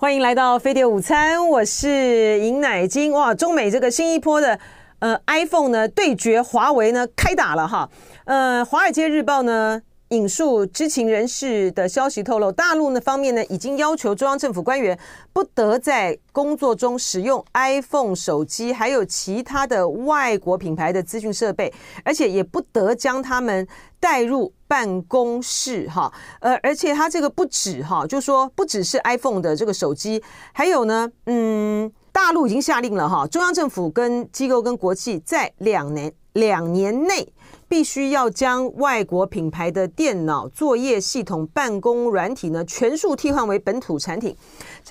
欢迎来到飞碟午餐，我是尹乃金。哇，中美这个新一波的呃 iPhone 呢对决华为呢开打了哈。呃，《华尔街日报》呢引述知情人士的消息透露，大陆呢方面呢已经要求中央政府官员不得在工作中使用 iPhone 手机，还有其他的外国品牌的资讯设备，而且也不得将他们带入。办公室哈，呃，而且它这个不止哈，就说不只是 iPhone 的这个手机，还有呢，嗯，大陆已经下令了哈，中央政府跟机构跟国际在两年两年内必须要将外国品牌的电脑作业系统、办公软体呢全数替换为本土产品。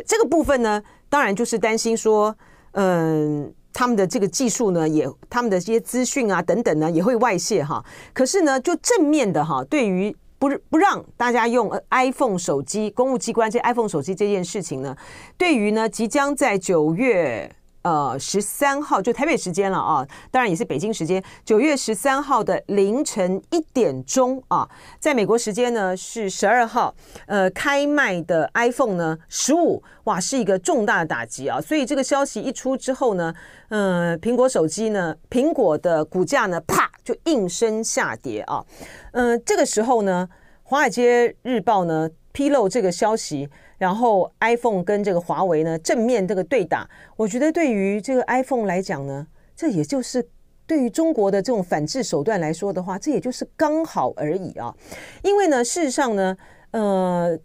这个部分呢，当然就是担心说，嗯。他们的这个技术呢，也他们的这些资讯啊等等呢，也会外泄哈。可是呢，就正面的哈，对于不不让大家用 iPhone 手机，公务机关这 iPhone 手机这件事情呢，对于呢即将在九月。呃，十三号就台北时间了啊，当然也是北京时间，九月十三号的凌晨一点钟啊，在美国时间呢是十二号，呃，开卖的 iPhone 呢十五，哇，是一个重大的打击啊，所以这个消息一出之后呢，呃，苹果手机呢，苹果的股价呢，啪就应声下跌啊，嗯、呃，这个时候呢，华尔街日报呢披露这个消息。然后 iPhone 跟这个华为呢正面这个对打，我觉得对于这个 iPhone 来讲呢，这也就是对于中国的这种反制手段来说的话，这也就是刚好而已啊。因为呢，事实上呢，呃，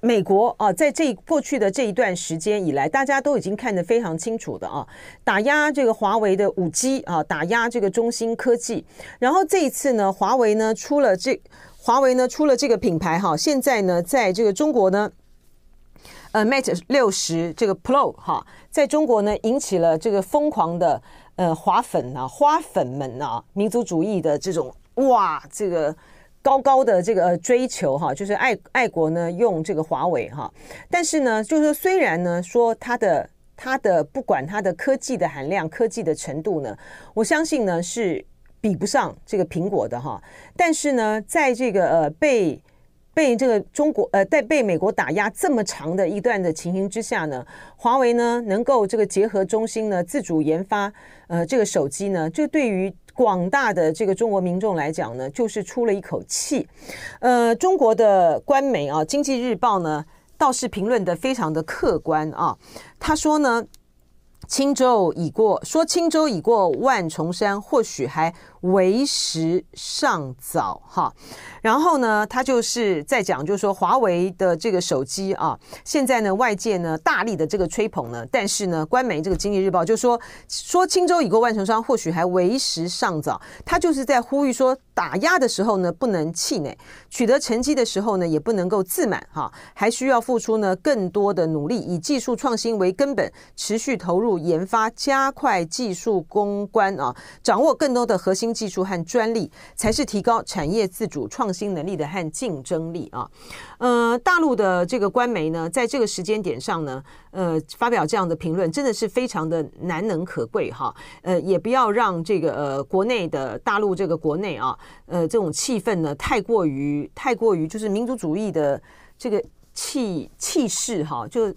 美国啊，在这过去的这一段时间以来，大家都已经看得非常清楚的啊，打压这个华为的五 G 啊，打压这个中芯科技。然后这一次呢，华为呢出了这华为呢出了这个品牌哈，现在呢在这个中国呢。呃，Mate 六十这个 Pro 哈，在中国呢引起了这个疯狂的呃华粉啊、花粉们啊、民族主义的这种哇，这个高高的这个追求哈，就是爱爱国呢用这个华为哈，但是呢，就是虽然呢说它的它的不管它的科技的含量、科技的程度呢，我相信呢是比不上这个苹果的哈，但是呢，在这个呃被。被这个中国呃，在被美国打压这么长的一段的情形之下呢，华为呢能够这个结合中芯呢自主研发呃这个手机呢，这对于广大的这个中国民众来讲呢，就是出了一口气。呃，中国的官媒啊，《经济日报》呢倒是评论得非常的客观啊，他说呢，轻舟已过，说轻舟已过万重山，或许还。为时尚早哈，然后呢，他就是在讲，就是说华为的这个手机啊，现在呢外界呢大力的这个吹捧呢，但是呢，官媒这个经济日报就说说轻舟已过万重山，或许还为时尚早。他就是在呼吁说，打压的时候呢不能气馁，取得成绩的时候呢也不能够自满哈，还需要付出呢更多的努力，以技术创新为根本，持续投入研发，加快技术攻关啊，掌握更多的核心。技术和专利才是提高产业自主创新能力的和竞争力啊。呃，大陆的这个官媒呢，在这个时间点上呢，呃，发表这样的评论，真的是非常的难能可贵哈。呃，也不要让这个呃国内的大陆这个国内啊，呃，这种气氛呢，太过于太过于就是民族主义的这个气气势哈，就。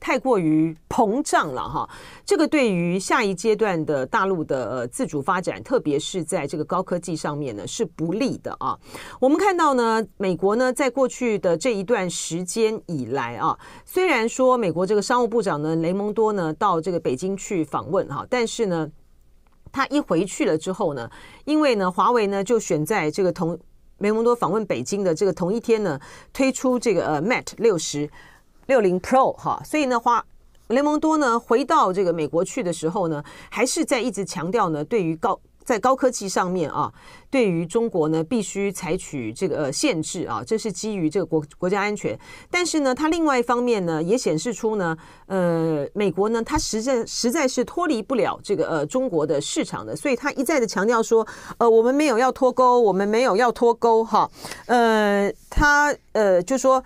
太过于膨胀了哈，这个对于下一阶段的大陆的自主发展，特别是在这个高科技上面呢，是不利的啊。我们看到呢，美国呢，在过去的这一段时间以来啊，虽然说美国这个商务部长呢，雷蒙多呢，到这个北京去访问哈，但是呢，他一回去了之后呢，因为呢，华为呢就选在这个同雷蒙多访问北京的这个同一天呢，推出这个呃 Mate 六十。六零 Pro 哈，所以呢，华雷蒙多呢回到这个美国去的时候呢，还是在一直强调呢，对于高在高科技上面啊，对于中国呢必须采取这个限制啊，这是基于这个国国家安全。但是呢，它另外一方面呢，也显示出呢，呃，美国呢，它实在实在是脱离不了这个呃中国的市场的，所以他一再的强调说，呃，我们没有要脱钩，我们没有要脱钩哈，呃，他呃就说。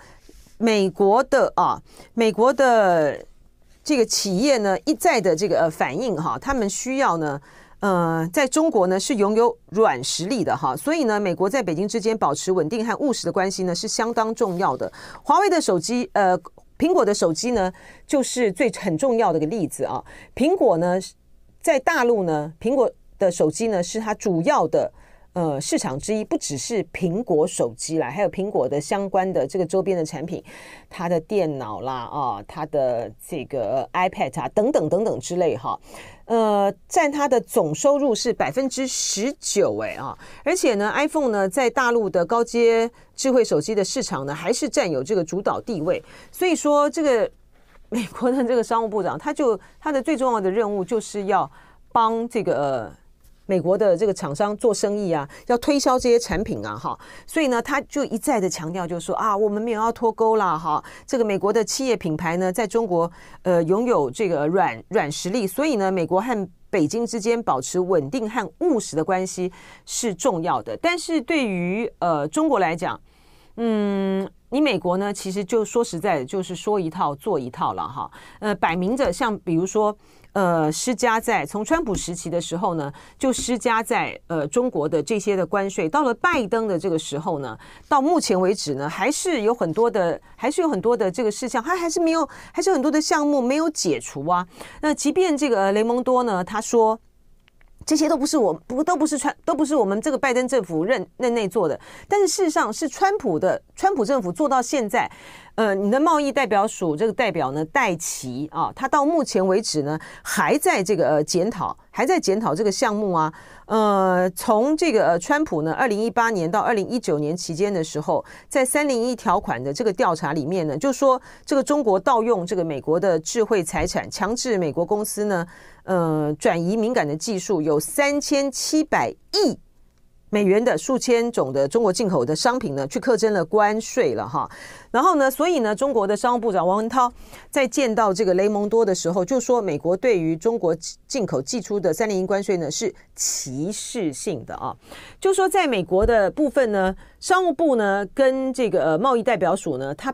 美国的啊，美国的这个企业呢，一再的这个呃反应哈，他们需要呢，呃，在中国呢是拥有软实力的哈，所以呢，美国在北京之间保持稳定和务实的关系呢是相当重要的。华为的手机呃。苹果的手机呢，就是最很重要的一个例子啊。苹果呢，在大陆呢，苹果的手机呢是它主要的。呃，市场之一不只是苹果手机啦，还有苹果的相关的这个周边的产品，它的电脑啦，啊，它的这个 iPad 啊，等等等等之类哈，呃，占它的总收入是百分之十九，哎啊，而且呢，iPhone 呢在大陆的高阶智慧手机的市场呢，还是占有这个主导地位，所以说这个 美国的这个商务部长，他就他的最重要的任务就是要帮这个。美国的这个厂商做生意啊，要推销这些产品啊，哈，所以呢，他就一再的强调，就是说啊，我们没有要脱钩啦，哈，这个美国的企业品牌呢，在中国呃拥有这个软软实力，所以呢，美国和北京之间保持稳定和务实的关系是重要的。但是对于呃中国来讲，嗯，你美国呢，其实就说实在的，就是说一套做一套了，哈，呃，摆明着像比如说。呃，施加在从川普时期的时候呢，就施加在呃中国的这些的关税。到了拜登的这个时候呢，到目前为止呢，还是有很多的，还是有很多的这个事项，还还是没有，还是很多的项目没有解除啊。那即便这个雷蒙多呢，他说。这些都不是我不都不是川都不是我们这个拜登政府任任内做的，但是事实上是川普的川普政府做到现在，呃，你的贸易代表署这个代表呢戴琪啊，他到目前为止呢还在这个呃检讨，还在检讨这个项目啊，呃，从这个呃川普呢二零一八年到二零一九年期间的时候，在三零一条款的这个调查里面呢，就说这个中国盗用这个美国的智慧财产，强制美国公司呢。呃，转移敏感的技术有三千七百亿美元的数千种的中国进口的商品呢，去课征了关税了哈。然后呢，所以呢，中国的商务部长王文涛在见到这个雷蒙多的时候，就说美国对于中国进口寄出的三零一关税呢是歧视性的啊。就说在美国的部分呢，商务部呢跟这个呃贸易代表署呢，它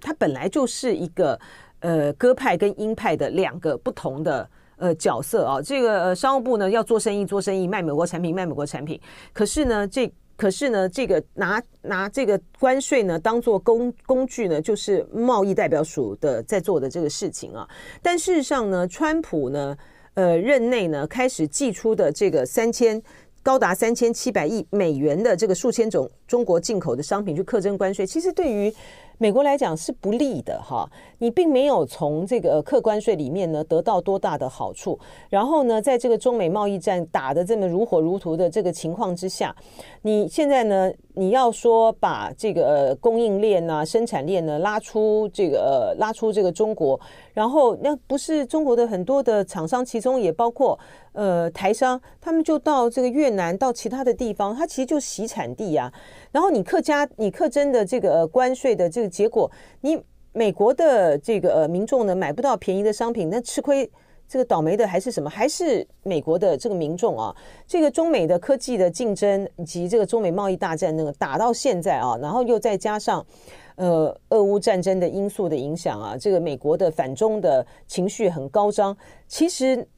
它本来就是一个呃鸽派跟鹰派的两个不同的。呃，角色啊，这个，商务部呢要做生意，做生意卖美国产品，卖美国产品。可是呢，这可是呢，这个拿拿这个关税呢当做工工具呢，就是贸易代表署的在做的这个事情啊。但事实上呢，川普呢，呃，任内呢开始寄出的这个三千高达三千七百亿美元的这个数千种中国进口的商品去课征关税，其实对于。美国来讲是不利的哈，你并没有从这个客关税里面呢得到多大的好处。然后呢，在这个中美贸易战打得这么如火如荼的这个情况之下，你现在呢，你要说把这个供应链啊、生产链呢拉出这个拉出这个中国，然后那不是中国的很多的厂商，其中也包括呃台商，他们就到这个越南到其他的地方，它其实就洗产地、啊。然后你课加你克征的这个关税的这个结果，你美国的这个呃民众呢买不到便宜的商品，那吃亏这个倒霉的还是什么？还是美国的这个民众啊？这个中美的科技的竞争以及这个中美贸易大战那个打到现在啊，然后又再加上呃俄乌战争的因素的影响啊，这个美国的反中的情绪很高涨，其实。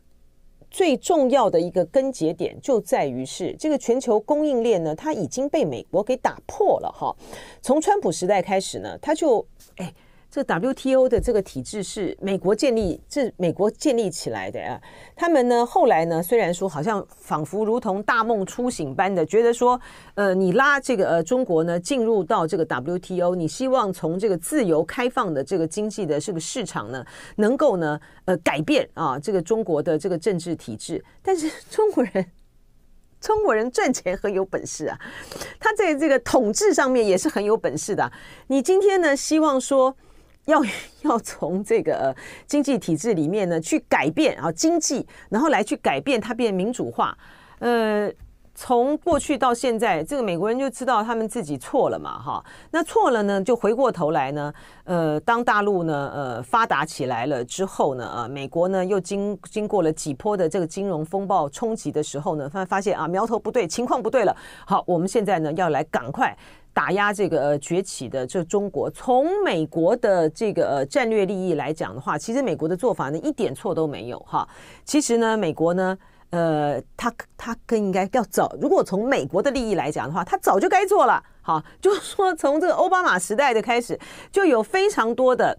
最重要的一个根结点就在于是这个全球供应链呢，它已经被美国给打破了哈。从川普时代开始呢，他就哎。这 WTO 的这个体制是美国建立，是美国建立起来的啊。他们呢，后来呢，虽然说好像仿佛如同大梦初醒般的觉得说，呃，你拉这个呃中国呢进入到这个 WTO，你希望从这个自由开放的这个经济的这个市场呢，能够呢呃改变啊这个中国的这个政治体制。但是中国人，中国人赚钱很有本事啊，他在这个统治上面也是很有本事的。你今天呢，希望说。要 要从这个经济体制里面呢去改变啊经济，然后来去改变它变民主化。呃，从过去到现在，这个美国人就知道他们自己错了嘛，哈。那错了呢，就回过头来呢，呃，当大陆呢呃发达起来了之后呢，啊，美国呢又经经过了几波的这个金融风暴冲击的时候呢，发发现啊苗头不对，情况不对了。好，我们现在呢要来赶快。打压这个崛起的这中国，从美国的这个战略利益来讲的话，其实美国的做法呢一点错都没有哈。其实呢，美国呢，呃，他他更应该要早。如果从美国的利益来讲的话，他早就该做了。好，就是说从这个奥巴马时代的开始，就有非常多的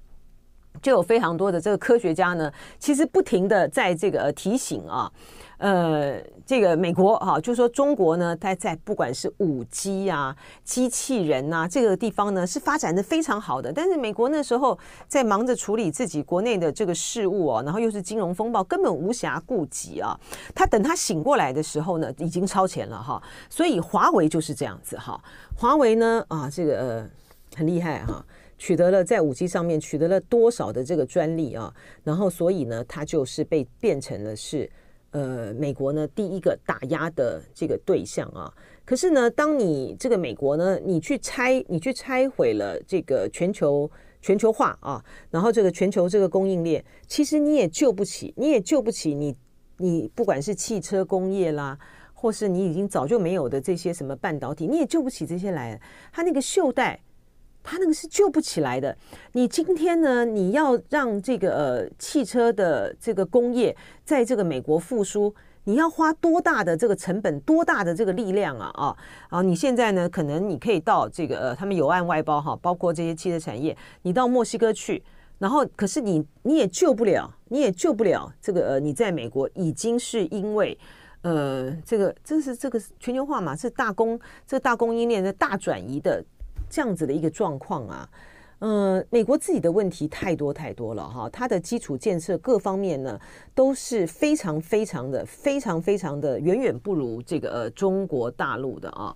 就有非常多的这个科学家呢，其实不停的在这个提醒啊。呃，这个美国哈、啊，就说中国呢，它在不管是五 G 啊、机器人啊这个地方呢，是发展的非常好的。但是美国那时候在忙着处理自己国内的这个事务哦、然后又是金融风暴，根本无暇顾及啊。他等他醒过来的时候呢，已经超前了哈。所以华为就是这样子哈。华为呢啊，这个呃很厉害哈，取得了在五 G 上面取得了多少的这个专利啊，然后所以呢，它就是被变成了是。呃，美国呢，第一个打压的这个对象啊，可是呢，当你这个美国呢，你去拆，你去拆毁了这个全球全球化啊，然后这个全球这个供应链，其实你也救不起，你也救不起你，你不管是汽车工业啦，或是你已经早就没有的这些什么半导体，你也救不起这些来，它那个袖带。它那个是救不起来的。你今天呢，你要让这个呃汽车的这个工业在这个美国复苏，你要花多大的这个成本，多大的这个力量啊啊啊！你现在呢，可能你可以到这个呃，他们有案外包哈，包括这些汽车产业，你到墨西哥去，然后可是你你也救不了，你也救不了这个呃，你在美国已经是因为呃这个这是这个全球化嘛，是大供这个大供应链的大转移的。这样子的一个状况啊，嗯、呃，美国自己的问题太多太多了哈，它的基础建设各方面呢都是非常非常的非常非常的远远不如这个呃中国大陆的啊。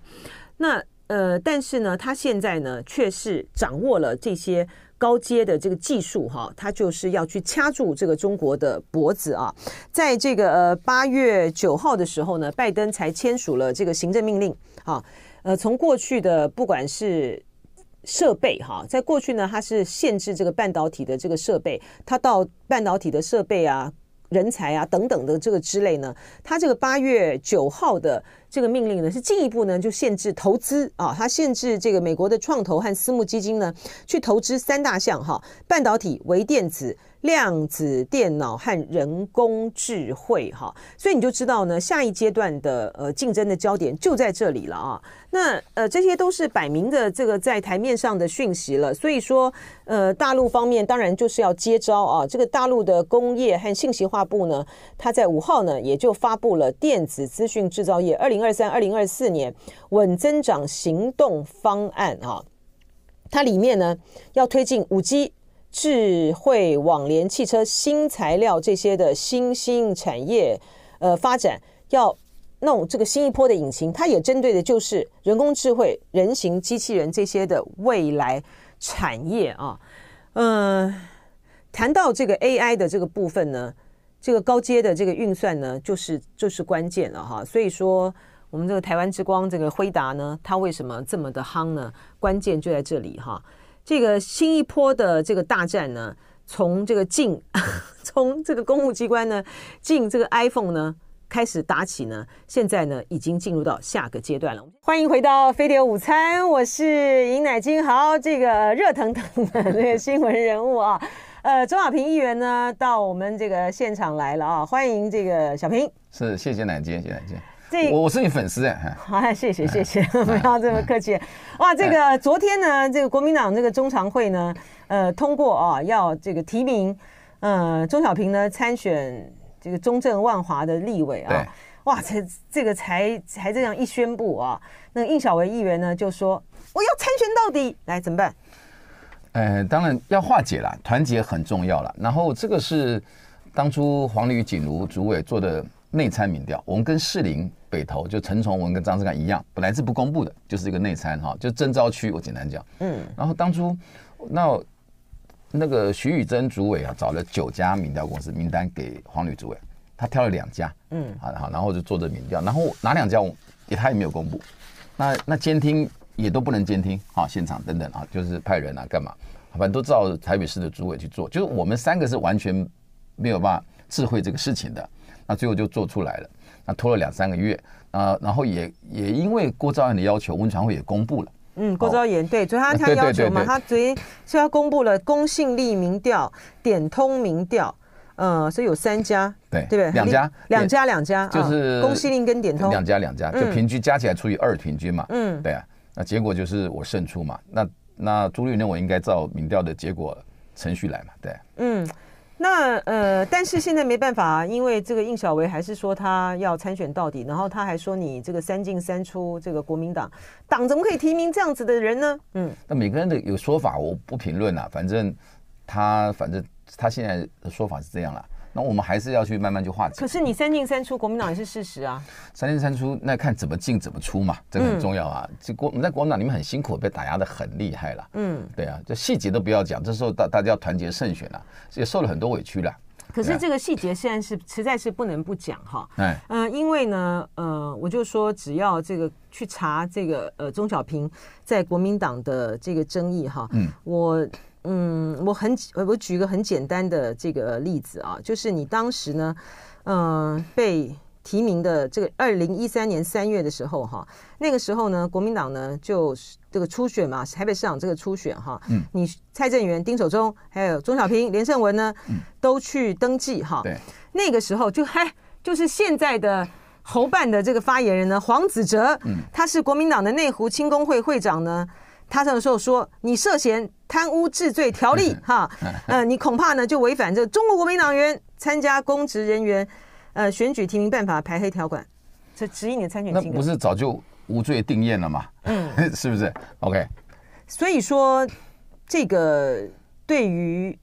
那呃，但是呢，它现在呢却是掌握了这些高阶的这个技术哈，它就是要去掐住这个中国的脖子啊。在这个呃八月九号的时候呢，拜登才签署了这个行政命令啊。呃，从过去的不管是设备哈，在过去呢，它是限制这个半导体的这个设备，它到半导体的设备啊、人才啊等等的这个之类呢，它这个八月九号的这个命令呢，是进一步呢就限制投资啊，它限制这个美国的创投和私募基金呢去投资三大项哈，半导体、微电子。量子电脑和人工智慧，哈，所以你就知道呢，下一阶段的呃竞争的焦点就在这里了啊。那呃，这些都是摆明的这个在台面上的讯息了。所以说，呃，大陆方面当然就是要接招啊。这个大陆的工业和信息化部呢，它在五号呢也就发布了电子资讯制造业二零二三二零二四年稳增长行动方案啊。它里面呢要推进五 G。智慧网联、汽车、新材料这些的新兴产业，呃，发展要弄这个新一波的引擎，它也针对的就是人工智慧、人形机器人这些的未来产业啊。嗯、谈到这个 AI 的这个部分呢，这个高阶的这个运算呢，就是就是关键了哈。所以说，我们这个台湾之光这个辉达呢，它为什么这么的夯呢？关键就在这里哈。这个新一波的这个大战呢，从这个进，从这个公务机关呢进这个 iPhone 呢开始打起呢，现在呢已经进入到下个阶段了。欢迎回到飞碟午餐，我是尹乃金。好，这个热腾腾的这个新闻人物啊，呃，钟小平议员呢到我们这个现场来了啊，欢迎这个小平。是，谢谢乃菁，谢谢乃菁。我我是你粉丝哎，好，谢谢谢谢，不要这么客气。哇，这个昨天呢，这个国民党这个中常会呢，呃，通过啊，要这个提名，呃，钟小平呢参选这个中正万华的立委啊。哇，才这个才才这样一宣布啊，那个应小维议员呢就说我要参选到底，来怎么办？呃，当然要化解了，团结很重要了。然后这个是当初黄吕锦如主委做的。内参民调，我们跟士林北投就陈崇文跟张志刚一样，本来是不公布的，就是一个内参哈，就征召区。我简单讲，嗯，然后当初那那个徐宇珍主委啊，找了九家民调公司名单给黄吕主委，他挑了两家，嗯，好，好，然后就做这民调，然后哪两家也他也没有公布，那那监听也都不能监听啊，现场等等啊，就是派人啊干嘛，反正都照台北市的主委去做，就是我们三个是完全没有办法智慧这个事情的。那最后就做出来了，那拖了两三个月啊，然后也也因为郭兆安的要求，温传会也公布了。嗯，郭昭言对，所以他他要求嘛，他昨天所以他公布了公信力民调、点通民调，呃，所以有三家，对对不对？两家，两家两家，就是公信力跟点通两家两家，就平均加起来除以二平均嘛。嗯，对啊，那结果就是我胜出嘛。那那朱立伦我应该照民调的结果程序来嘛，对。嗯，那呃，但是现在没办法，因为这个应小维还是说他要参选到底，然后他还说你这个三进三出，这个国民党党怎么可以提名这样子的人呢？嗯，那每个人的有说法，我不评论了，反正他反正他现在的说法是这样了。那我们还是要去慢慢去化解。可是你三进三出，国民党也是事实啊。三进三出，那看怎么进怎么出嘛，这个很重要啊。这国我们在国民党里面很辛苦，被打压的很厉害了。嗯，对啊，这细节都不要讲，这时候大大家要团结胜选了，也受了很多委屈了。可是这个细节现在是实在是不能不讲哈。哎，嗯，因为呢，呃，我就说只要这个去查这个呃钟小平在国民党的这个争议哈，嗯，我。嗯，我很我我举一个很简单的这个例子啊，就是你当时呢，嗯、呃，被提名的这个二零一三年三月的时候哈，那个时候呢，国民党呢就这个初选嘛，台北市长这个初选哈，嗯，你蔡正元、丁守中还有钟小平、连胜文呢，嗯都去登记哈，对，那个时候就还就是现在的侯办的这个发言人呢，黄子哲，嗯，他是国民党的内湖青工会会长呢。他那时候说：“你涉嫌贪污治罪条例，哈，呃，你恐怕呢就违反这中国国民党员参加公职人员呃选举提名办法排黑条款，这指引你的参选。那不是早就无罪定验了吗？嗯，是不是？OK。所以说，这个对于。”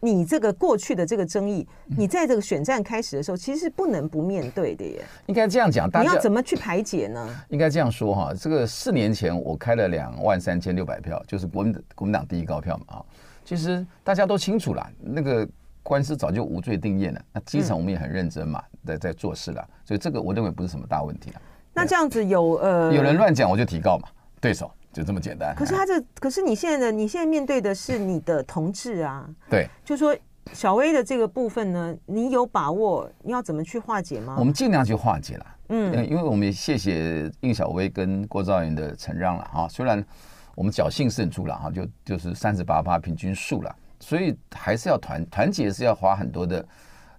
你这个过去的这个争议，你在这个选战开始的时候，其实是不能不面对的耶。应该这样讲，大家你要怎么去排解呢？应该这样说哈，这个四年前我开了两万三千六百票，就是国民国民党第一高票嘛啊。其实大家都清楚了，那个官司早就无罪定谳了。那基层我们也很认真嘛，在在做事了，所以这个我认为不是什么大问题了。那这样子有呃，有人乱讲我就提告嘛，对手。就这么简单。可是他这，可是你现在的，你现在面对的是你的同志啊。对。就说小薇的这个部分呢，你有把握？你要怎么去化解吗？我们尽量去化解了。嗯。因为我们也谢谢应小薇跟郭兆元的承让了哈。虽然我们侥幸胜出了哈，就就是三十八趴平均数了，所以还是要团团结，是要花很多的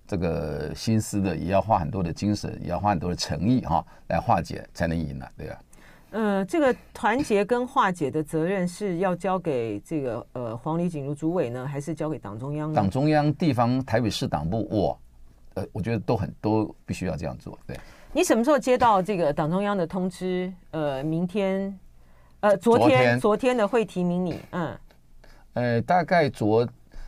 这个心思的，也要花很多的精神，也要花很多的诚意哈，来化解才能赢了，对吧？呃，这个团结跟化解的责任是要交给这个呃黄吕锦如主委呢，还是交给党中央呢？党中央、地方、台北市党部，我呃，我觉得都很都必须要这样做。对，你什么时候接到这个党中央的通知？呃，明天，呃，昨天，昨天，的会提名你，嗯，呃，大概昨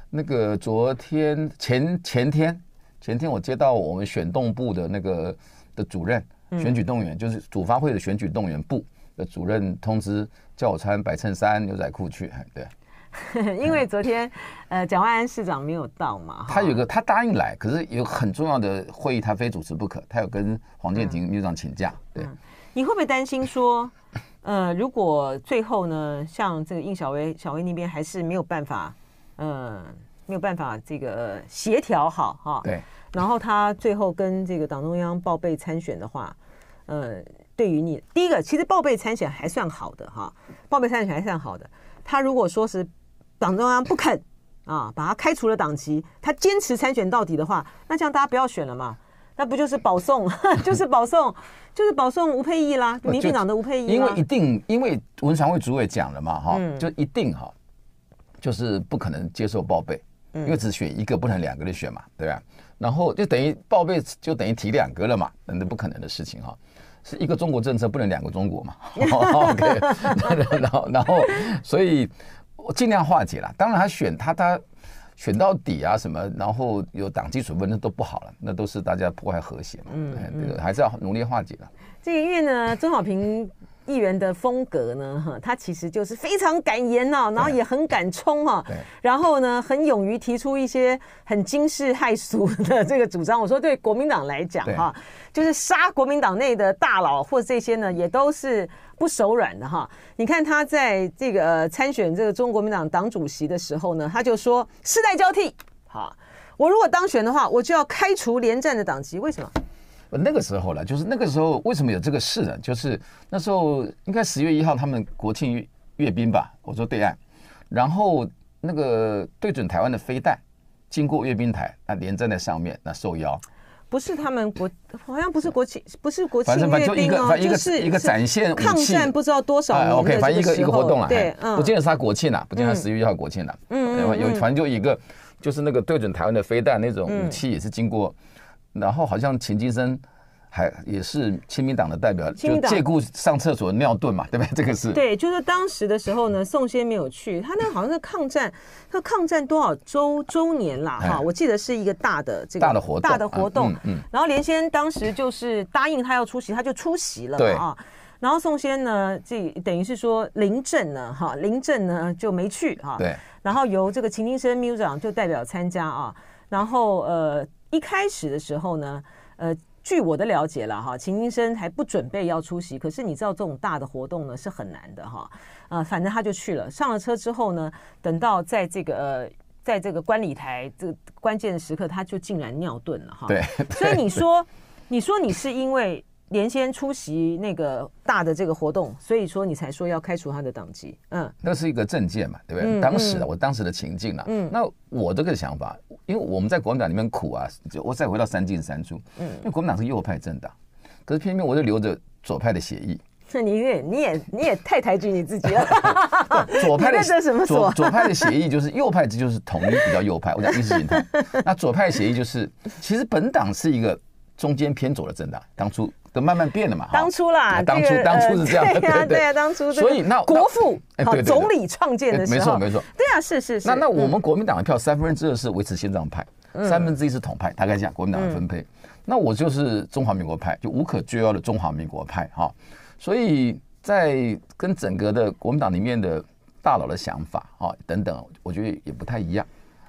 那个昨天前前天前天我接到我们选动部的那个的主任，选举动员、嗯、就是主发会的选举动员部。的主任通知叫我穿白衬衫、牛仔裤去，对。因为昨天，呃，蒋万安市长没有到嘛。他有个，他答应来，可是有很重要的会议，他非主持不可。他有跟黄建庭秘书长请假。对。你会不会担心说，呃，如果最后呢，像这个应小薇、小薇那边还是没有办法，呃，没有办法这个协调好哈？对。然后他最后跟这个党中央报备参选的话，呃。对于你，第一个其实报备参选还算好的哈，报备参选还算好的。他如果说是党中央不肯啊，把他开除了党籍，他坚持参选到底的话，那这样大家不要选了嘛？那不就是保送，就是保送，就是保送吴沛忆啦，民进党的吴沛忆。因为一定，因为文常会主委讲了嘛，哈，就一定哈，就是不可能接受报备，因为只选一个，不能两个的选嘛，对吧？然后就等于报备，就等于提两个了嘛，那不可能的事情哈。是一个中国政策，不能两个中国嘛？OK，然后然后，所以我尽量化解了。当然，他选他他选到底啊什么，然后有党纪处分，那都不好了，那都是大家破坏和谐嘛。嗯，这个还是要努力化解了。这个因为呢，曾小平。议员的风格呢，哈，他其实就是非常敢言呐，然后也很敢冲哈，然后呢，很勇于提出一些很惊世骇俗的这个主张。我说对国民党来讲哈，就是杀国民党内的大佬或这些呢，也都是不手软的哈。你看他在这个参选这个中国国民党党主席的时候呢，他就说世代交替，好，我如果当选的话，我就要开除连战的党籍，为什么？那个时候了，就是那个时候为什么有这个事呢？就是那时候应该十月一号他们国庆阅兵吧，我说对岸，然后那个对准台湾的飞弹经过阅兵台，那连站在上面，那受邀。不是他们国，好像不是国庆，不是国庆阅兵哦，反正反正就一个，反正一个是一个展现抗战不知道多少年的 OK，反正一个一个活动了，对，不见得是他国庆了，不见得十月一号国庆了，嗯有反正就一个就是那个对准台湾的飞弹那种武器也是经过，然后好像秦金生。还也是亲民党的代表，就借故上厕所尿遁嘛，对不对？这个是。对，就是当时的时候呢，宋先没有去，他那个好像是抗战，他抗战多少周周年啦哈，我记得是一个大的这个大的活动，大的活动，嗯，然后连先当时就是答应他要出席，他就出席了嘛啊，然后宋先呢，这等于是说临阵呢哈，临阵呢就没去哈，对，然后由这个秦金生秘书长就代表参加啊，然后呃一开始的时候呢，呃。据我的了解了哈，秦医生还不准备要出席，可是你知道这种大的活动呢是很难的哈，呃，反正他就去了。上了车之后呢，等到在这个呃，在这个观礼台这个关键的时刻，他就竟然尿遁了哈。对，所以你说，你说你是因为。连先出席那个大的这个活动，所以说你才说要开除他的党籍。嗯，那是一个政见嘛，对不对？嗯、当时的、嗯、我当时的情境啊，嗯，那我这个想法，因为我们在国民党里面苦啊，就我再回到三进三出，嗯，因为国民党是右派政党，可是偏偏我就留着左派的协议。那你也你也你也太抬举你自己了。左派的什么左左派的协议就是右派，这就是统一比较右派。我讲 意识形态，那左派的血液就是其实本党是一个中间偏左的政党，当初。都慢慢变了嘛？当初啦，当初当初是这样，对啊对啊，当初所以那国父好总理创建的时候，没错没错，对啊是是是。那那我们国民党的票三分之二是维持宪章派，三分之一是统派，大概这样国民党的分配。那我就是中华民国派，就无可救药的中华民国派哈。所以在跟整个的国民党里面的大佬的想法啊等等，我觉得也不太一样。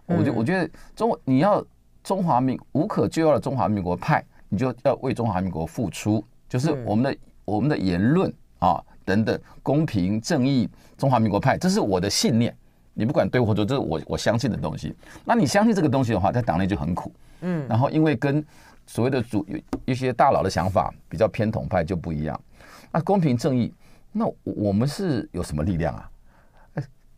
我觉我觉得中你要中华民无可救药的中华民国派。你就要为中华民国付出，就是我们的、嗯、我们的言论啊等等，公平正义，中华民国派，这是我的信念。你不管对或错，这是我我相信的东西。那你相信这个东西的话，在党内就很苦。嗯，然后因为跟所谓的主一些大佬的想法比较偏统派就不一样。那公平正义，那我们是有什么力量啊？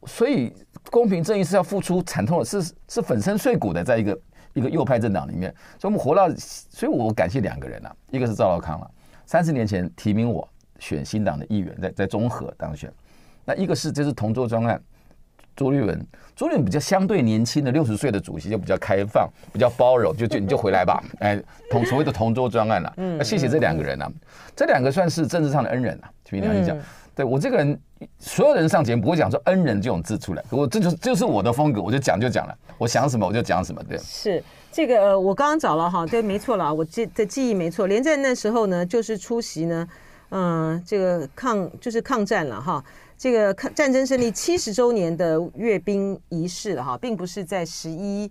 所以公平正义是要付出惨痛的，是是粉身碎骨的，在一个。一个右派政党里面，所以我们活到，所以我感谢两个人啊，一个是赵老康了，三十年前提名我选新党的议员，在在中和当选，那一个是这是同桌专案，朱立文，朱立文比较相对年轻的六十岁的主席就比较开放，比较包容，就就你就回来吧，哎，同所谓的同桌专案了，那谢谢这两个人啊，这两个算是政治上的恩人啊，听你讲。对我这个人，所有人上节目不会讲说恩人这种字出来，我这就就是我的风格，我就讲就讲了，我想什么我就讲什么，对。是这个，我刚刚找了哈，对，没错了，我记的记忆没错，连战那时候呢，就是出席呢，嗯，这个抗就是抗战了哈，这个抗战争胜利七十周年的阅兵仪式哈，并不是在十一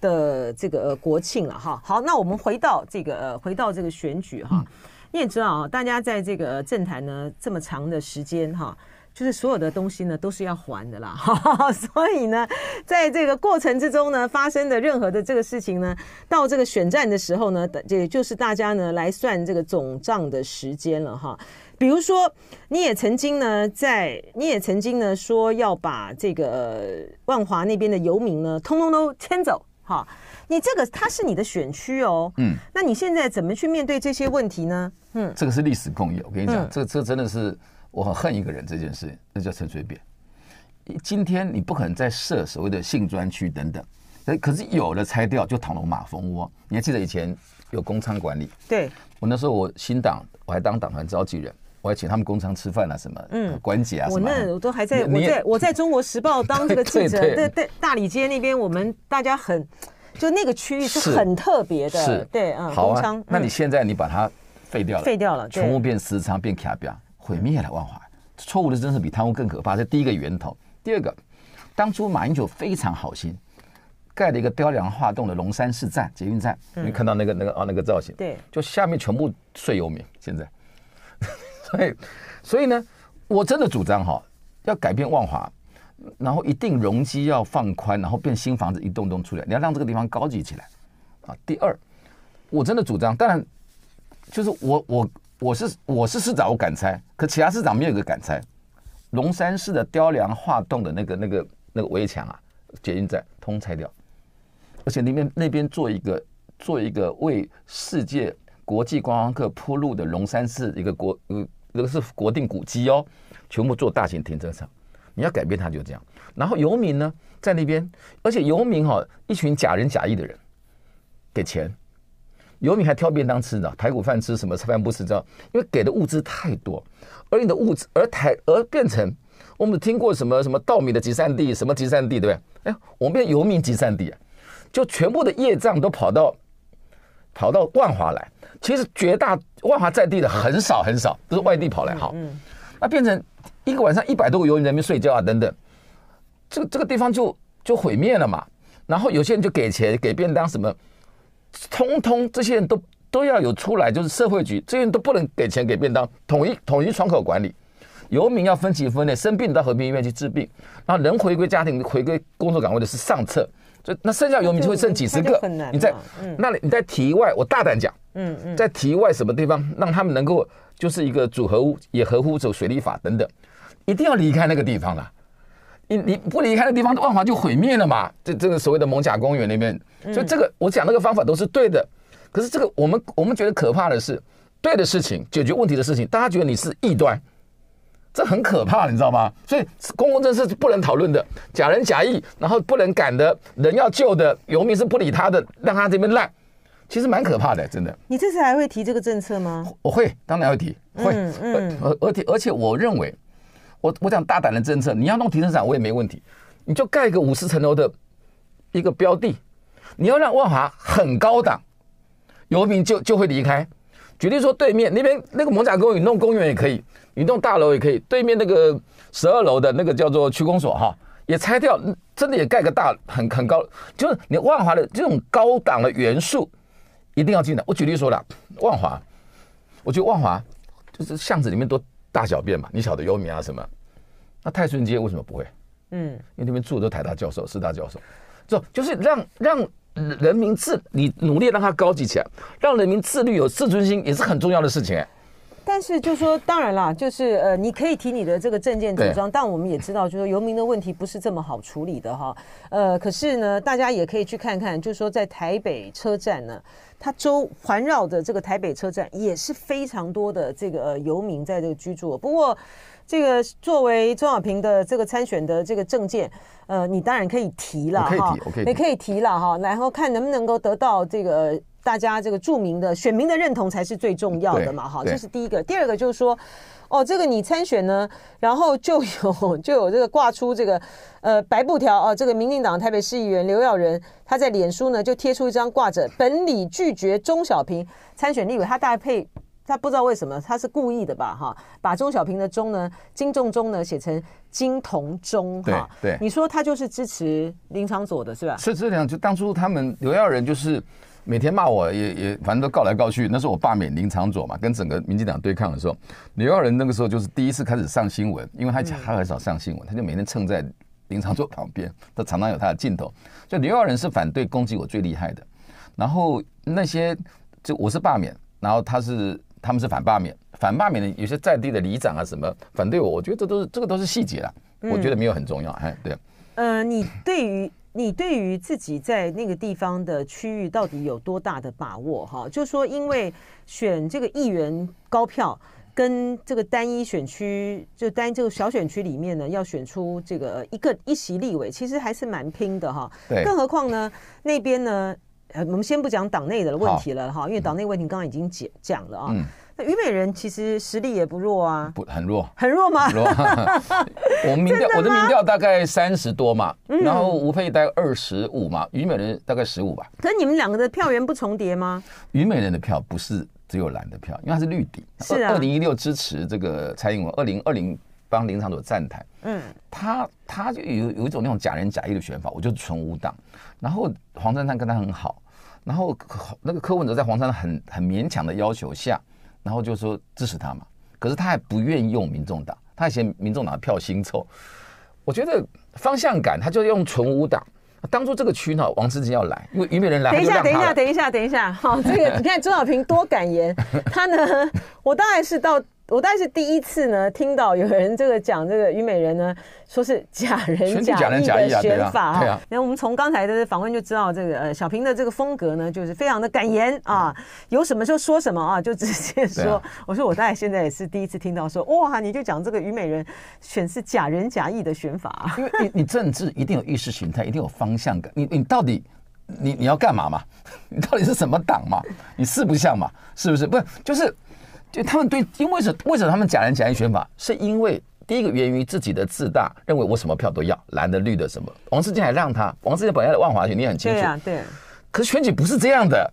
的这个国庆了哈。好，那我们回到这个呃，回到这个选举哈。你也知道啊，大家在这个政坛呢这么长的时间哈，就是所有的东西呢都是要还的啦，所以呢，在这个过程之中呢发生的任何的这个事情呢，到这个选战的时候呢，这就是大家呢来算这个总账的时间了哈。比如说，你也曾经呢在，你也曾经呢说要把这个万华那边的游民呢，通通都迁走哈。你这个它是你的选区哦，嗯，那你现在怎么去面对这些问题呢？嗯，这个是历史共有。我跟你讲，嗯、这这真的是我很恨一个人这件事，那叫陈水扁。今天你不可能再设所谓的性专区等等，可是有了拆掉就躺了马蜂窝。你还记得以前有公娼管理？对，我那时候我新党我还当党团召集人，我还请他们公娼吃饭啊什么，嗯，关节啊什么。我那我都还在我在我在中国时报当这个记者，在在大理街那边，我们大家很。就那个区域是很特别的，是，对，嗯，好啊。那你现在你把它废掉了，废掉了，全部变私仓，变卡表，毁灭了万华。错误的政策比贪污更可怕，这第一个源头。第二个，当初马英九非常好心，盖了一个雕梁画栋的龙山市站捷运站，你看到那个那个哦那个造型，对，就下面全部睡游民。现在，所以所以呢，我真的主张哈，要改变万华。然后一定容积要放宽，然后变新房子一栋栋出来，你要让这个地方高级起来啊。第二，我真的主张，当然就是我我我是我是市长，我敢拆，可其他市长没有一个敢拆。龙山市的雕梁画栋的那个那个那个围墙啊，捷运站通拆掉，而且那边那边做一个做一个为世界国际观光客铺路的龙山市一个国呃那个是国定古迹哦，全部做大型停车场。你要改变他就这样。然后游民呢，在那边，而且游民哈，一群假仁假义的人，给钱，游民还挑便当吃呢，排骨饭吃什么菜饭不吃，知道？因为给的物资太多，而你的物资而台而变成，我们听过什么什么稻米的集散地，什么集散地，对不对？哎，我们变游民集散地啊，就全部的业障都跑到跑到万华来。其实绝大万华在地的很少很少，都是外地跑来。好，那变成一个晚上一百多个游民在那边睡觉啊，等等。这个这个地方就就毁灭了嘛，然后有些人就给钱给便当什么，通通这些人都都要有出来，就是社会局这些人都不能给钱给便当，统一统一窗口管理，游民要分期分类，生病到和平医院去治病，然后人回归家庭回归工作岗位的是上策，就那剩下游民就会剩几十个，你在那里你在体外，我大胆讲，嗯嗯，在体外什么地方让他们能够就是一个组合屋，也合乎走水利法等等，一定要离开那个地方了。你你不离开的地方，万华就毁灭了嘛？这这个所谓的蒙贾公园那边，所以这个我讲那个方法都是对的。可是这个我们我们觉得可怕的是，对的事情解决问题的事情，大家觉得你是异端，这很可怕，你知道吗？所以公共政策是不能讨论的，假仁假义，然后不能赶的，人要救的，游民是不理他的，让他这边烂，其实蛮可怕的，真的。你这次还会提这个政策吗？我会，当然会提，会，嗯，而而且而且我认为。我我讲大胆的政策，你要弄停车场我也没问题，你就盖个五十层楼的一个标的，你要让万华很高档，游民就就会离开。举例说，对面那边那个艋舺公园，弄公园也可以，你弄大楼也可以。对面那个十二楼的那个叫做区公所哈，也拆掉，真的也盖个大很很高，就是你万华的这种高档的元素一定要进来。我举例说了，万华，我觉得万华就是巷子里面多。大小便嘛，你晓得优米啊什么？那泰顺街为什么不会？嗯，因为那边住的都台大教授、师大教授，就就是让让人民自你努力让他高级起来，让人民自律有自尊心也是很重要的事情哎。但是就说当然啦，就是呃，你可以提你的这个证件主张，但我们也知道，就是说游民的问题不是这么好处理的哈。呃，可是呢，大家也可以去看看，就是说在台北车站呢。它周环绕的这个台北车站也是非常多的这个游民在这个居住。不过，这个作为钟小平的这个参选的这个证件，呃，你当然可以提了哈，你可以提了哈，然后看能不能够得到这个大家这个著名的选民的认同才是最重要的嘛哈。这是第一个，第二个就是说。哦，这个你参选呢，然后就有 就有这个挂出这个呃白布条哦，这个民进党台北市议员刘耀仁他在脸书呢就贴出一张挂着“本里拒绝钟小平参选立委”，他搭配他不知道为什么他是故意的吧哈，把钟小平的钟呢金重中呢写成金同中哈，对，你说他就是支持林长佐的是吧？是这样，就当初他们刘耀仁就是。每天骂我也也反正都告来告去，那时候我罢免林长佐嘛，跟整个民进党对抗的时候，刘耀仁那个时候就是第一次开始上新闻，因为他他很少上新闻，他就每天蹭在林长佐旁边，他常常有他的镜头。就刘耀仁是反对攻击我最厉害的，然后那些就我是罢免，然后他是他们是反罢免，反罢免的有些在地的里长啊什么反对我，我觉得这都是这个都是细节啦，我觉得没有很重要，哎，对。呃，你对于。你对于自己在那个地方的区域到底有多大的把握？哈，就说因为选这个议员高票，跟这个单一选区，就单一这个小选区里面呢，要选出这个一个一席立委，其实还是蛮拼的哈。对。更何况呢，那边呢，呃，我们先不讲党内的问题了哈，因为党内问题刚刚已经讲讲了啊。嗯。那虞美人其实实力也不弱啊，不很弱，很弱吗？弱 我们民调，我的民调大概三十多嘛，嗯、然后吴佩大概二十五嘛，虞美人大概十五吧。可是你们两个的票源不重叠吗？虞美人的票不是只有蓝的票，因为他是绿底。是啊。二零一六支持这个蔡英文，二零二零帮林昶佐站台。嗯。他他就有有一种那种假仁假义的选法，我就纯无党。然后黄珊珊跟他很好，然后那个柯文哲在黄珊很很勉强的要求下。然后就说支持他嘛，可是他还不愿意用民众党，他嫌民众党的票腥臭。我觉得方向感，他就用纯无党。当初这个区呢，王世坚要来，因为于美人来。等一下，等一下，等一下，等一下。好，这个你看周小平多敢言，他呢，我当然是到我大概是第一次呢，听到有人这个讲这个虞美人呢，说是假人假义的选法啊。那我们从刚才的访问就知道，这个呃小平的这个风格呢，就是非常的敢言啊，有什么就说什么啊，就直接说。我说我大概现在也是第一次听到说，哇，你就讲这个虞美人选是假人假义的选法，因为你你政治一定有意识形态，一定有方向感，你你到底你你要干嘛嘛？你到底是什么党嘛？你四不像嘛？是不是？不是就是。就他们对，因为什为什么他们假人假意选法，是因为第一个源于自己的自大，认为我什么票都要，蓝的绿的什么。王世坚还让他，王世坚本来的万华选你很清楚，对啊，对。可是选举不是这样的，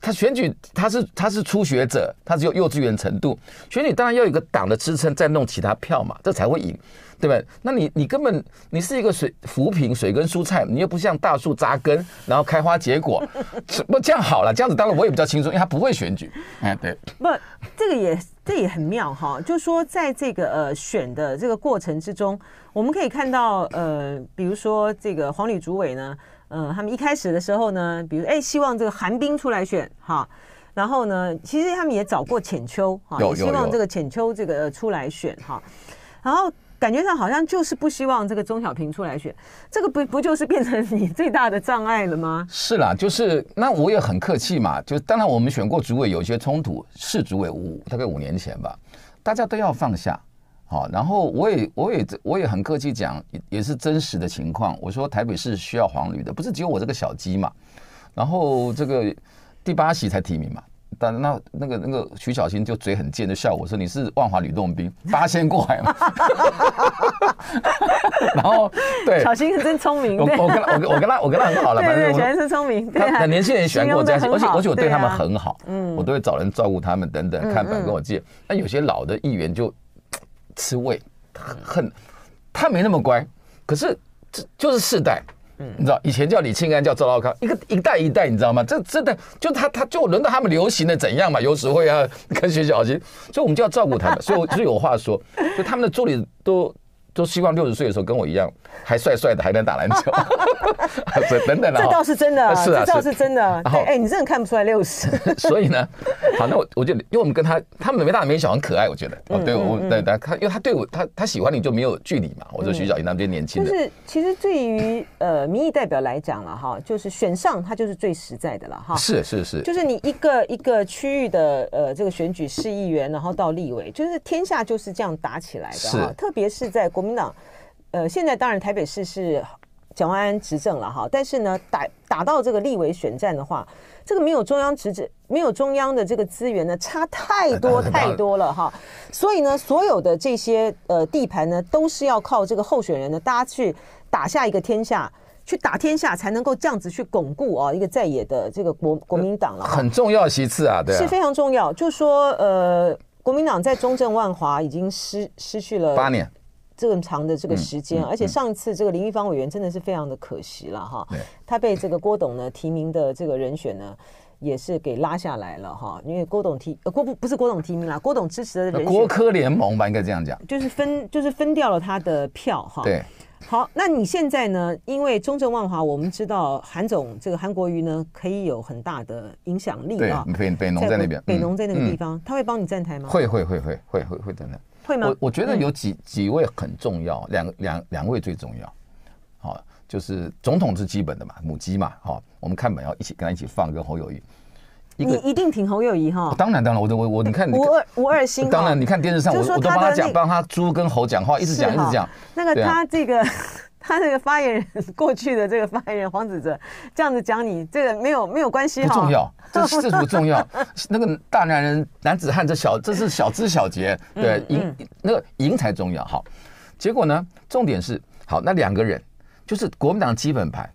他选举他是他是初学者，他只有幼稚园程度，选举当然要有个党的支撑，再弄其他票嘛，这才会赢。对不对？那你你根本你是一个水浮萍水跟蔬菜，你又不像大树扎根，然后开花结果，不这样好了，这样子当然我也比较轻松，因为他不会选举。哎，对，不，这个也这也很妙哈，就说在这个呃选的这个过程之中，我们可以看到呃，比如说这个黄旅主委呢，呃，他们一开始的时候呢，比如哎希望这个韩冰出来选哈，然后呢，其实他们也找过浅秋哈，也希望这个浅秋这个出来选哈，然后。感觉上好像就是不希望这个钟小平出来选，这个不不就是变成你最大的障碍了吗？是啦，就是那我也很客气嘛，就当然我们选过主委有些冲突，是主委五大概五年前吧，大家都要放下，好，然后我也我也我也很客气讲，也是真实的情况，我说台北市需要黄旅的，不是只有我这个小鸡嘛，然后这个第八席才提名嘛。但那那个那个徐小新就嘴很贱，就笑我说，你是万华吕洞宾八仙过海嘛？然后对小新是真聪明，我我跟他我跟我跟他我跟他很好了，反正小新是聪明，他年轻人喜欢跟我这样，而且而且我对他们很好，嗯，我都会找人照顾他们等等，看本跟我借。那有些老的议员就吃味，很他没那么乖，可是这就是世代。嗯，你知道以前叫李庆安，叫赵少康，一个一代一代，你知道吗？这真的就他他就轮到他们流行的怎样嘛？有时会啊，跟徐小新，所以我们就要照顾他们，所以我就有话说，就他们的助理都。都希望六十岁的时候跟我一样还帅帅的，还能打篮球，等等。这倒是真的，是啊，这倒是真的。哎哎，你真的看不出来六十。所以呢，好，那我我就，因为我们跟他，他们没大没小，很可爱，我觉得。哦，对，我对对，他因为他对我，他他喜欢你就没有距离嘛。我说徐小英他们这年轻人。就是其实对于呃民意代表来讲了哈，就是选上他就是最实在的了哈。是是是。就是你一个一个区域的呃这个选举市议员，然后到立委，就是天下就是这样打起来的哈。特别是在国。国民党，呃，现在当然台北市是蒋万安执政了哈，但是呢，打打到这个立委选战的话，这个没有中央执政，没有中央的这个资源呢，差太多 太多了哈。所以呢，所有的这些呃地盘呢，都是要靠这个候选人呢，大家去打下一个天下，去打天下，才能够这样子去巩固啊一个在野的这个国国民党了。很重要其次啊，对啊，是非常重要。就说呃，国民党在中正万华已经失失去了八年。这么长的这个时间，而且上一次这个林玉芳委员真的是非常的可惜了哈，他被这个郭董呢提名的这个人选呢，也是给拉下来了哈，因为郭董提呃郭不不是郭董提名啦，郭董支持的人选郭科联盟吧，应该这样讲，就是分就是分掉了他的票哈。对，好，那你现在呢？因为中正万华，我们知道韩总这个韩国瑜呢，可以有很大的影响力啊。北北农在那边，北农在那个地方，他会帮你站台吗？会会会会会会会的呢。会吗？我我觉得有几几位很重要，两两两位最重要，好，就是总统是基本的嘛，母鸡嘛，好，我们看本要一起跟他一起放跟侯友谊，你一定挺侯友谊哈？当然当然，我我我你看吴二吴二星，当然你看电视上我我都帮他讲，帮他猪跟猴讲话，一直讲一直讲，那个他这个。他这个发言人，过去的这个发言人黄子哲这样子讲你，这个没有没有关系哈，不重要，这这不重要。那个大男人男子汉，这小这是小枝小节，对赢、那个赢才重要。好，结果呢，重点是好，那两个人就是国民党基本盘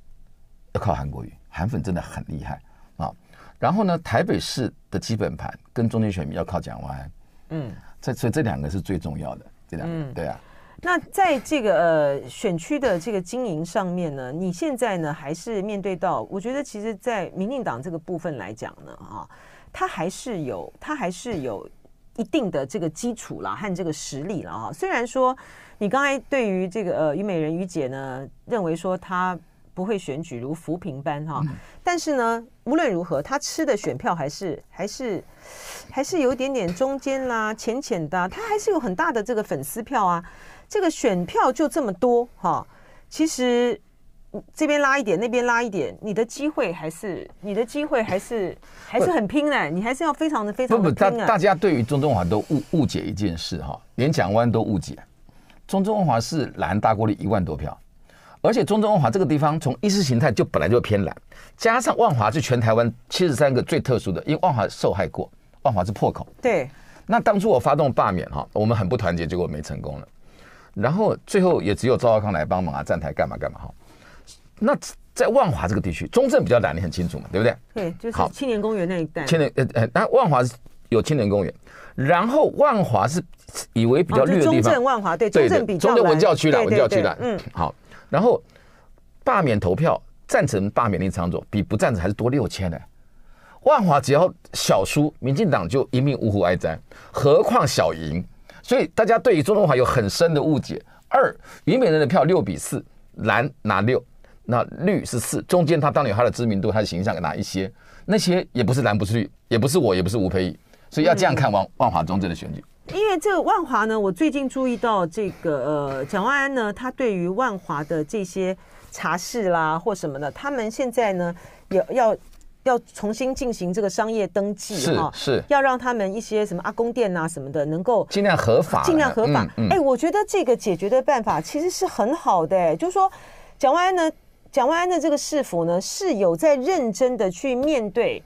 要靠韩国瑜，韩粉真的很厉害啊。然后呢，台北市的基本盘跟中间选民要靠蒋万安，嗯，这所以这两个是最重要的，这两个、嗯、对啊。那在这个呃选区的这个经营上面呢，你现在呢还是面对到，我觉得其实，在民进党这个部分来讲呢，啊，他还是有他还是有一定的这个基础啦和这个实力了啊。虽然说你刚才对于这个呃虞美人虞姐呢认为说她不会选举如浮萍般哈。但是呢，无论如何，她吃的选票还是还是还是有一点点中间啦、浅浅的，她还是有很大的这个粉丝票啊。这个选票就这么多哈，其实。这边拉一点，那边拉一点，你的机会还是你的机会还是还是很拼的，你还是要非常的非常的拼啊！不不，大大家对于中正万华都误误解一件事哈，连蒋万都误解，中正万华是蓝大过滤一万多票，而且中正万华这个地方从意识形态就本来就偏蓝，加上万华是全台湾七十三个最特殊的，因为万华受害过，万华是破口。对，那当初我发动罢免哈，我们很不团结，结果没成功了，然后最后也只有赵少康来帮忙啊，站台干嘛干嘛哈。那在万华这个地区，中正比较蓝，你很清楚嘛，对不对？对，就是青年公园那一带。青年呃呃，那万华是有青年公园，然后万华是以为比较绿的地方。中正万华对，中正比较中正文教区啦，文教区啦。嗯，好。然后罢免投票赞成罢免令场所比不赞成还是多六千呢。万华只要小输，民进党就一命呜呼哀哉，何况小赢？所以大家对于中正万华有很深的误解。二，于美人的票六比四，蓝拿六。那绿是四，中间他当然有他的知名度，他的形象哪一些？那些也不是蓝，不是绿，也不是我，也不是吴沛忆，所以要这样看万万华中正的选举。因为这个万华呢，我最近注意到这个呃，蒋万安呢，他对于万华的这些茶室啦或什么的，他们现在呢也要要重新进行这个商业登记哈，是，是要让他们一些什么阿公店啊什么的能够尽量合法，尽量合法。哎、嗯嗯欸，我觉得这个解决的办法其实是很好的、欸，就是说蒋万安呢。蒋万安的这个市府呢，是有在认真的去面对，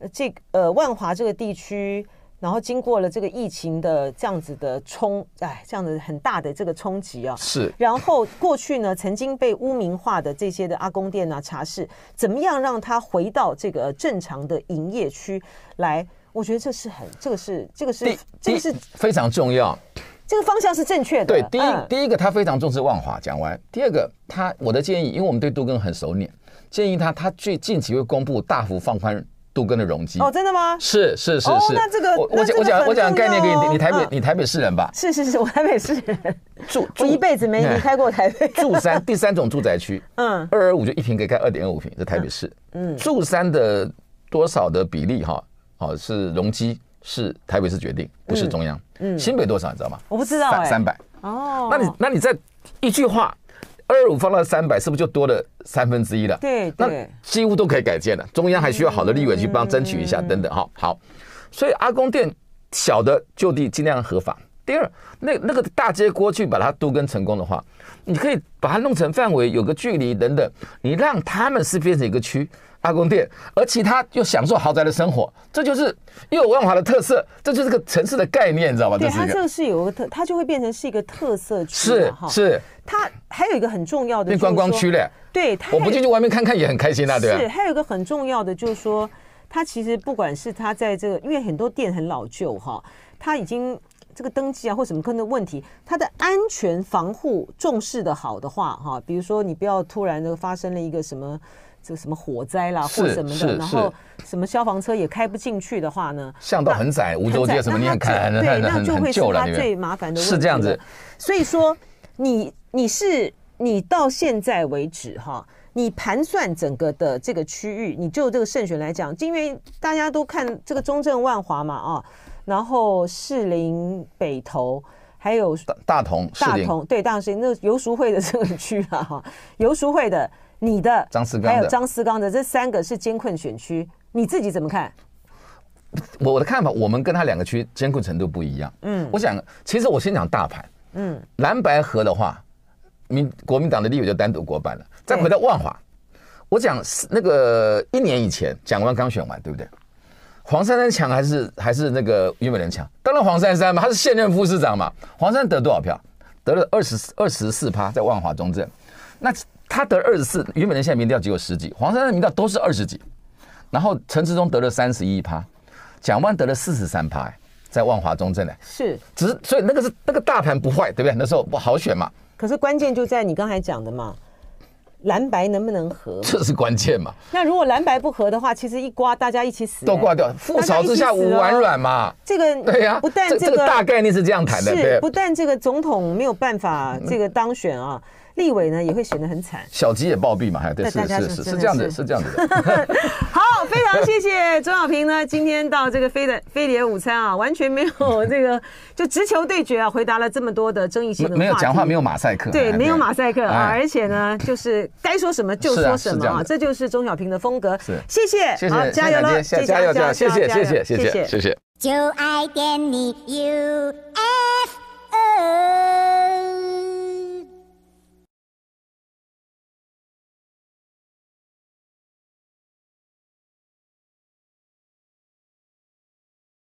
呃，这呃万华这个地区，然后经过了这个疫情的这样子的冲，哎，这样的很大的这个冲击啊。是。然后过去呢，曾经被污名化的这些的阿公店啊、茶室，怎么样让它回到这个正常的营业区来？我觉得这是很，这个是，这个是，这个是非常重要。这个方向是正确的。对，第一，嗯、第一个他非常重视万华，讲完。第二个，他我的建议，因为我们对杜根很熟稔，建议他，他最近期会公布大幅放宽都更的容积。哦，真的吗？是是是是。哦，那这个我我讲我讲我讲概念给你，你台北、嗯、你台北市人吧？是是是，我台北市人。住，住我一辈子没离开过台北。住三第三种住宅区，嗯，二二五就一平可以盖二点二五平，在台北市。嗯，住三的多少的比例哈？好是容积。是台北市决定，不是中央。嗯，新北多少你知道吗？我不知道。三百。哦，那你那你再一句话，二二五放到三百，是不是就多了三分之一了？对，那几乎都可以改建了。中央还需要好的立委去帮争取一下，等等。哈，好。所以阿公店小的就地尽量合法。第二，那那个大街过去把它都跟成功的话，你可以把它弄成范围有个距离等等，你让他们是变成一个区。阿公店，而其他又享受豪宅的生活，这就是又有万华的特色，这就是个城市的概念，你知道吗？对，它这个是有个特，它就会变成是一个特色区。是是，它还有一个很重要的，变观光区嘞。对，我不进去外面看看也很开心啊，对啊。是，还有一个很重要的就是说，它其实不管是它在这个，因为很多店很老旧哈，它已经这个登记啊或什么可能问题，它的安全防护重视的好的话哈，比如说你不要突然的发生了一个什么。这个什么火灾啦，或什么的，然后什么消防车也开不进去的话呢？巷道很窄，梧州街什么你很开，对，那就会是他最麻烦的问题。是这样子，所以说你你是你到现在为止哈，你盘算整个的这个区域，你就这个胜选来讲，因为大家都看这个中正万华嘛啊，然后士林北投还有大同大同对大同那游淑会的这个区啊哈，游淑会的。你的张思刚，还有张思刚的这三个是艰困选区，你自己怎么看？我的看法，我们跟他两个区艰困程度不一样。嗯，我想，其实我先讲大盘。嗯，蓝白河的话，民国民党的立委就单独过半了。再回到万华，我讲那个一年以前蒋万安刚选完，对不对？黄珊珊强还是还是那个于美人强？当然黄珊珊嘛，他是现任副市长嘛。黄珊珊得多少票？得了二十二十四趴，在万华中正。那。他得二十四，原本人现在民调只有十几，黄珊珊的民调都是二十几，然后陈志忠得了三十一趴，蒋万得了四十三趴，在万华中正呢，是，只是所以那个是那个大盘不坏，对不对？那时候不好选嘛。可是关键就在你刚才讲的嘛，蓝白能不能合？这是关键嘛。那如果蓝白不合的话，其实一刮大家一起死，都挂掉。覆巢之下无完卵嘛。这个对呀，不但这个大概念是这样谈的，是不但这个总统没有办法这个当选啊。立委呢也会显得很惨，小鸡也暴毙嘛，还对，是是是是这样子，是。这样子的。好，非常谢谢钟小平呢，今天到这个飞的飞碟午餐啊，完全没有这个 就直球对决啊，回答了这么多的争议性的，没有讲话，没有马赛克，对，没有马赛克啊，而且呢，就是该说什么就说什么啊，这就是钟小平的风格。是，谢谢，谢谢，加油了，加油，加油，谢谢，谢谢，谢谢，谢谢，谢谢。就爱点你 UFO